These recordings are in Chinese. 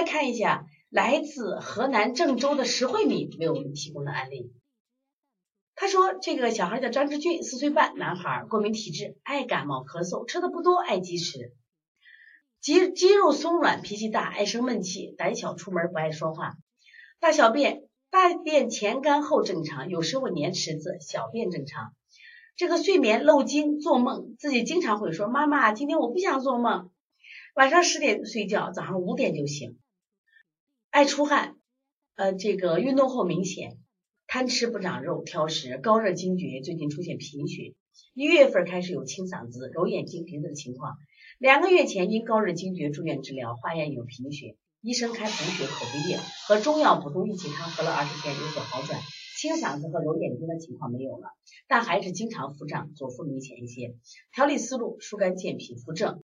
再看一下来自河南郑州的石慧敏为我们提供的案例。他说，这个小孩叫张志俊，四岁半，男孩，过敏体质，爱感冒咳嗽，吃的不多，爱积食，肌肌肉松软，脾气大，爱生闷气，胆小，出门不爱说话，大小便大便前干后正常，有时候粘池子，小便正常。这个睡眠漏精，做梦自己经常会说：“妈妈，今天我不想做梦。”晚上十点睡觉，早上五点就醒。爱出汗，呃，这个运动后明显，贪吃不长肉，挑食，高热惊厥，最近出现贫血。一月份开始有清嗓子、揉眼睛、鼻子的情况。两个月前因高热惊厥住院治疗，化验有贫血，医生开补血、口服液和中药补中益气汤，喝了二十天有所好转。清嗓子和揉眼睛的情况没有了，但还是经常腹胀，左腹明显一些。调理思路：疏肝健脾扶正。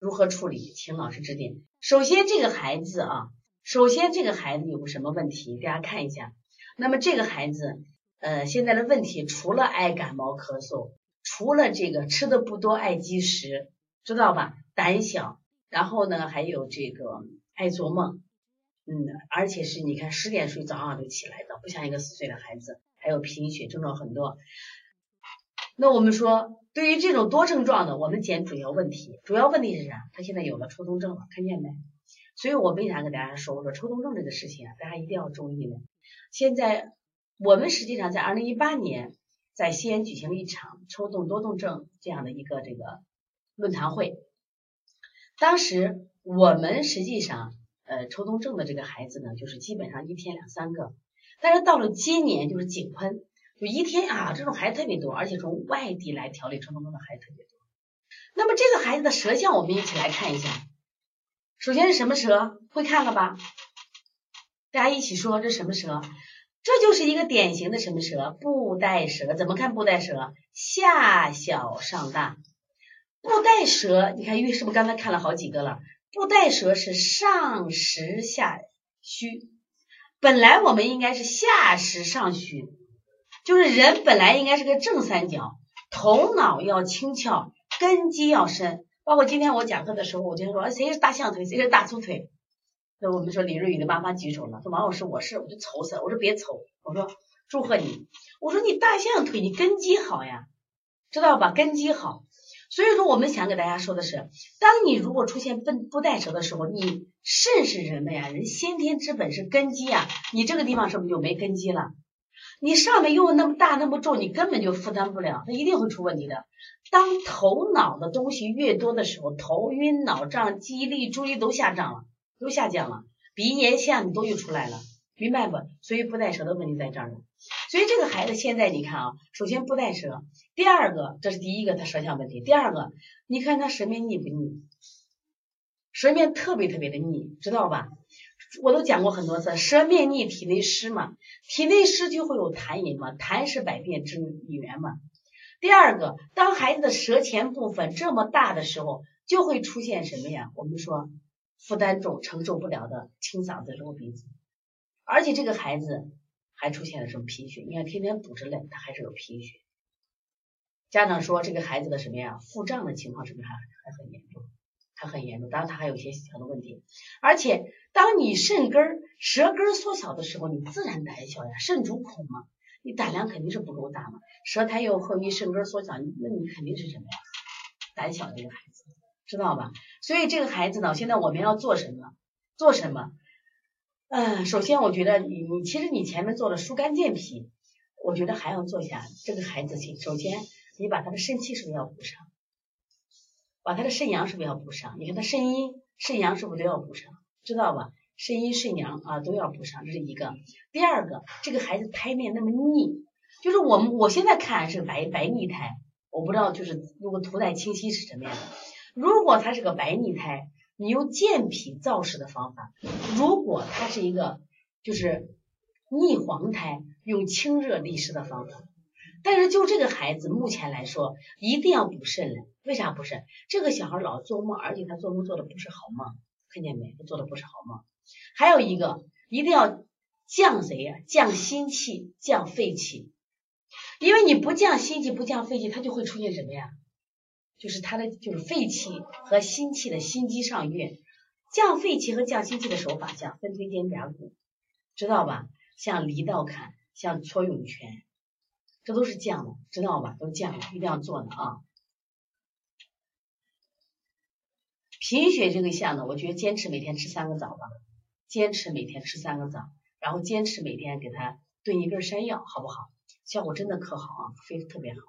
如何处理？请老师指点。首先，这个孩子啊，首先这个孩子有个什么问题？大家看一下。那么这个孩子，呃，现在的问题除了爱感冒咳嗽，除了这个吃的不多，爱积食，知道吧？胆小，然后呢，还有这个爱做梦。嗯，而且是你看十点睡，早上就起来的，不像一个四岁的孩子，还有贫血症状很多。那我们说，对于这种多症状的，我们检主要问题，主要问题是啥？他现在有了抽动症了，看见没？所以我为啥跟大家说，我说抽动症这个事情啊，大家一定要注意呢。现在我们实际上在二零一八年在西安举行了一场抽动多动症这样的一个这个论坛会，当时我们实际上。呃，抽动症的这个孩子呢，就是基本上一天两三个，但是到了今年就是井喷，就一天啊，这种孩子特别多，而且从外地来调理抽动症的孩子特别多。那么这个孩子的舌象，我们一起来看一下。首先是什么舌？会看了吧？大家一起说，这什么舌？这就是一个典型的什么舌？布袋舌。怎么看布袋舌？下小上大。布袋舌，你看，玉是不是刚才看了好几个了？布袋舌是上实下虚，本来我们应该是下实上虚，就是人本来应该是个正三角，头脑要轻巧，根基要深。包括今天我讲课的时候，我就说谁是大象腿，谁是大粗腿。那我们说李瑞宇的妈妈举手了，说王老师我是，我就愁死了。我说别愁，我说祝贺你，我说你大象腿，你根基好呀，知道吧？根基好。所以说，我们想给大家说的是，当你如果出现不不带舌的时候，你肾是人的呀，人先天之本是根基呀，你这个地方是不是就没根基了？你上面又那么大那么重，你根本就负担不了，它一定会出问题的。当头脑的东西越多的时候，头晕脑胀、记忆力、注意力都下降了，都下降了，鼻炎、下你都又出来了。明白不？所以不带舌的问题在这儿呢。所以这个孩子现在你看啊，首先不带舌，第二个这是第一个他舌象问题，第二个你看他舌面腻不腻？舌面特别特别的腻，知道吧？我都讲过很多次，舌面腻体内湿嘛，体内湿就会有痰饮嘛，痰是百变之源嘛。第二个，当孩子的舌前部分这么大的时候，就会出现什么呀？我们说负担重，承受不了的清嗓子、揉鼻子。而且这个孩子还出现了什么贫血？你看天天补着嘞，他还是有贫血。家长说这个孩子的什么呀？腹胀的情况是不是还还很严重？还很严重。当然他还有一些小的问题。而且当你肾根舌根缩小的时候，你自然胆小呀。肾主恐嘛，你胆量肯定是不够大嘛。舌苔又厚，你肾根缩小，那你肯定是什么呀？胆小的一个孩子，知道吧？所以这个孩子呢，现在我们要做什么？做什么？嗯，首先我觉得你你其实你前面做了疏肝健脾，我觉得还要做一下这个孩子先。首先你把他的肾气是不是要补上？把他的肾阳是不是要补上？你看他肾阴肾阳是不是都要补上？知道吧？肾阴肾阳啊都要补上，这是一个。第二个，这个孩子胎面那么腻，就是我们我现在看是白白腻胎，我不知道就是如果图带清晰是什么样的。如果他是个白腻胎。你用健脾燥湿的方法，如果他是一个就是腻黄胎，用清热利湿的方法。但是就这个孩子目前来说，一定要补肾了。为啥补肾？这个小孩老做梦，而且他做梦做的不是好梦，看见没？他做的不是好梦。还有一个，一定要降谁呀？降心气，降肺气。因为你不降心气，不降肺气，他就会出现什么呀？就是他的就是肺气和心气的心机上运，降肺气和降心气的手法，像分推肩胛骨，知道吧？像离道坎，像搓涌泉，这都是降的，知道吧？都降的，一定要做的啊。贫血这个项呢，我觉得坚持每天吃三个枣吧，坚持每天吃三个枣，然后坚持每天给它炖一根山药，好不好？效果真的可好啊，非特别好。